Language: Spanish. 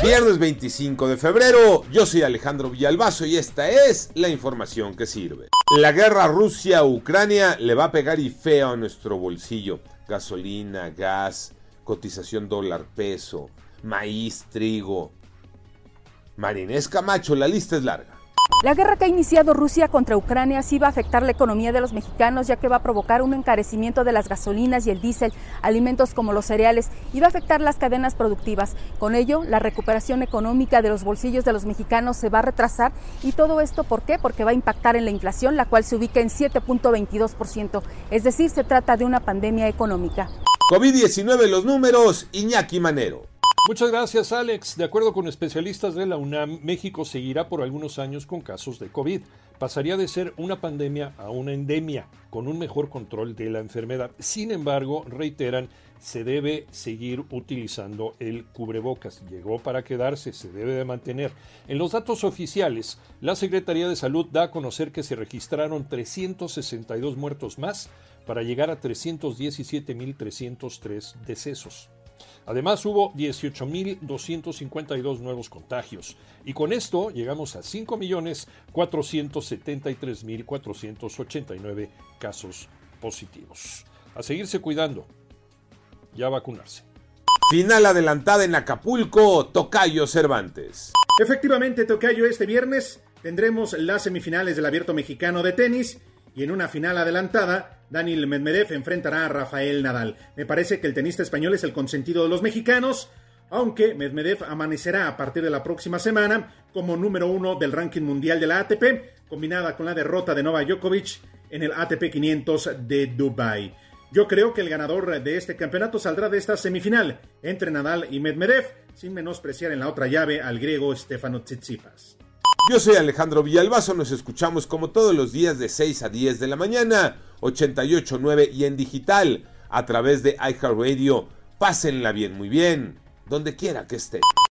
Viernes 25 de febrero, yo soy Alejandro Villalbazo y esta es la información que sirve. La guerra Rusia-Ucrania le va a pegar y feo a nuestro bolsillo. Gasolina, gas, cotización dólar peso, maíz, trigo. Marinés Camacho, la lista es larga. La guerra que ha iniciado Rusia contra Ucrania sí va a afectar la economía de los mexicanos, ya que va a provocar un encarecimiento de las gasolinas y el diésel, alimentos como los cereales, y va a afectar las cadenas productivas. Con ello, la recuperación económica de los bolsillos de los mexicanos se va a retrasar. ¿Y todo esto por qué? Porque va a impactar en la inflación, la cual se ubica en 7.22%. Es decir, se trata de una pandemia económica. COVID-19 los números, Iñaki Manero. Muchas gracias, Alex. De acuerdo con especialistas de la UNAM, México seguirá por algunos años con casos de COVID. Pasaría de ser una pandemia a una endemia, con un mejor control de la enfermedad. Sin embargo, reiteran, se debe seguir utilizando el cubrebocas. Llegó para quedarse, se debe de mantener. En los datos oficiales, la Secretaría de Salud da a conocer que se registraron 362 muertos más para llegar a 317.303 decesos. Además hubo 18.252 nuevos contagios y con esto llegamos a 5.473.489 casos positivos. A seguirse cuidando y a vacunarse. Final adelantada en Acapulco, Tocayo Cervantes. Efectivamente, Tocayo, este viernes tendremos las semifinales del Abierto Mexicano de Tenis y en una final adelantada, Daniel Medvedev enfrentará a Rafael Nadal. Me parece que el tenista español es el consentido de los mexicanos, aunque Medvedev amanecerá a partir de la próxima semana como número uno del ranking mundial de la ATP, combinada con la derrota de Novak Djokovic en el ATP 500 de Dubai. Yo creo que el ganador de este campeonato saldrá de esta semifinal entre Nadal y Medvedev, sin menospreciar en la otra llave al griego Stefano Tsitsipas. Yo soy Alejandro Villalbazo, nos escuchamos como todos los días de 6 a 10 de la mañana, 88.9 y en digital a través de iHeartRadio. Pásenla bien, muy bien, donde quiera que esté.